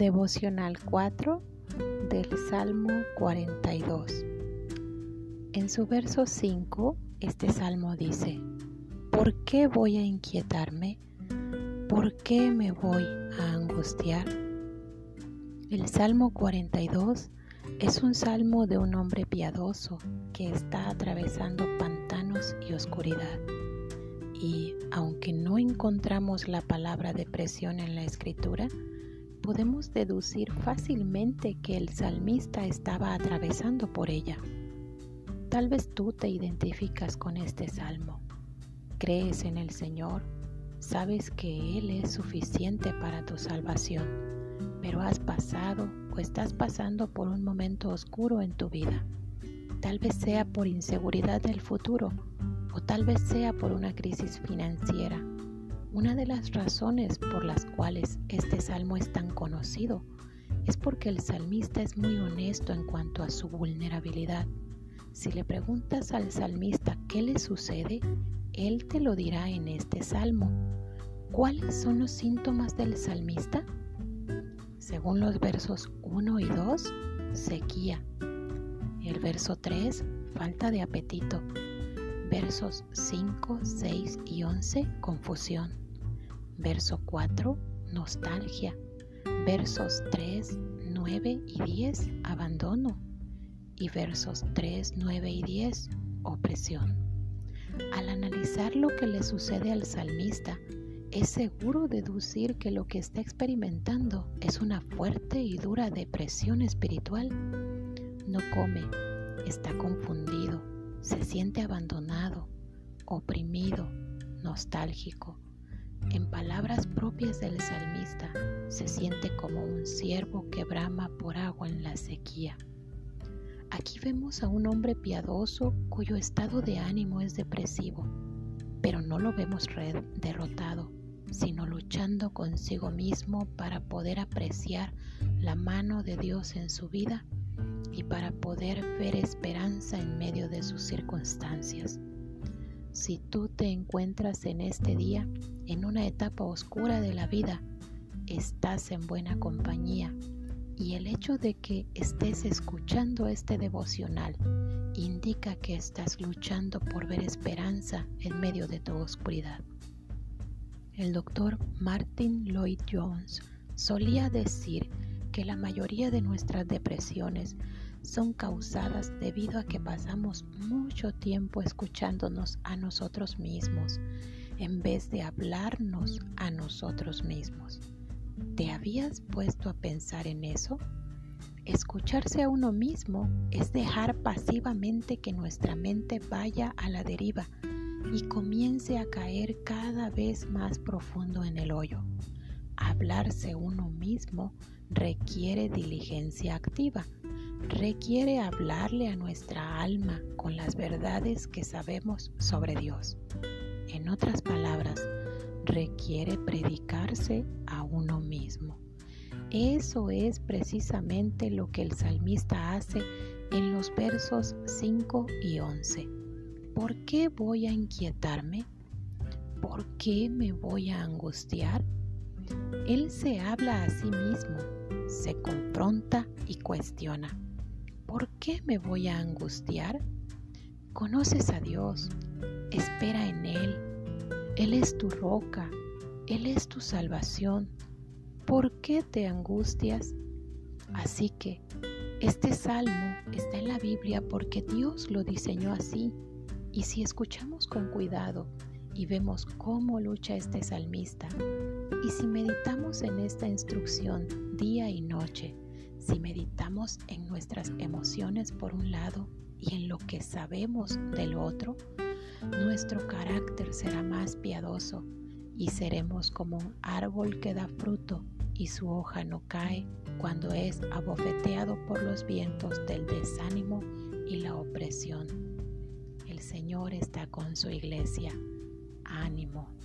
Devocional 4 del Salmo 42. En su verso 5, este salmo dice, ¿por qué voy a inquietarme? ¿Por qué me voy a angustiar? El Salmo 42 es un salmo de un hombre piadoso que está atravesando pantanos y oscuridad. Y aunque no encontramos la palabra depresión en la escritura, podemos deducir fácilmente que el salmista estaba atravesando por ella. Tal vez tú te identificas con este salmo. Crees en el Señor, sabes que Él es suficiente para tu salvación, pero has pasado o estás pasando por un momento oscuro en tu vida. Tal vez sea por inseguridad del futuro o tal vez sea por una crisis financiera una de las razones por las cuales este salmo es tan conocido es porque el salmista es muy honesto en cuanto a su vulnerabilidad. Si le preguntas al salmista qué le sucede, él te lo dirá en este salmo. ¿Cuáles son los síntomas del salmista? Según los versos 1 y 2, sequía. El verso 3, falta de apetito. Versos 5, 6 y 11, confusión. Verso 4, nostalgia. Versos 3, 9 y 10, abandono. Y versos 3, 9 y 10, opresión. Al analizar lo que le sucede al salmista, es seguro deducir que lo que está experimentando es una fuerte y dura depresión espiritual. No come, está confundido, se siente abandonado, oprimido, nostálgico en palabras propias del salmista, se siente como un ciervo que brama por agua en la sequía. Aquí vemos a un hombre piadoso cuyo estado de ánimo es depresivo, pero no lo vemos derrotado, sino luchando consigo mismo para poder apreciar la mano de Dios en su vida y para poder ver esperanza en medio de sus circunstancias. Si tú te encuentras en este día en una etapa oscura de la vida, estás en buena compañía y el hecho de que estés escuchando este devocional indica que estás luchando por ver esperanza en medio de tu oscuridad. El doctor Martin Lloyd Jones solía decir que la mayoría de nuestras depresiones son causadas debido a que pasamos mucho tiempo escuchándonos a nosotros mismos en vez de hablarnos a nosotros mismos. ¿Te habías puesto a pensar en eso? Escucharse a uno mismo es dejar pasivamente que nuestra mente vaya a la deriva y comience a caer cada vez más profundo en el hoyo. Hablarse uno mismo requiere diligencia activa requiere hablarle a nuestra alma con las verdades que sabemos sobre Dios. En otras palabras, requiere predicarse a uno mismo. Eso es precisamente lo que el salmista hace en los versos 5 y 11. ¿Por qué voy a inquietarme? ¿Por qué me voy a angustiar? Él se habla a sí mismo, se confronta y cuestiona. ¿por qué me voy a angustiar? Conoces a Dios, espera en Él. Él es tu roca, Él es tu salvación. ¿Por qué te angustias? Así que este salmo está en la Biblia porque Dios lo diseñó así. Y si escuchamos con cuidado y vemos cómo lucha este salmista, y si meditamos en esta instrucción día y noche, si meditamos en nuestras emociones por un lado y en lo que sabemos del otro, nuestro carácter será más piadoso y seremos como un árbol que da fruto y su hoja no cae cuando es abofeteado por los vientos del desánimo y la opresión. El Señor está con su iglesia. Ánimo.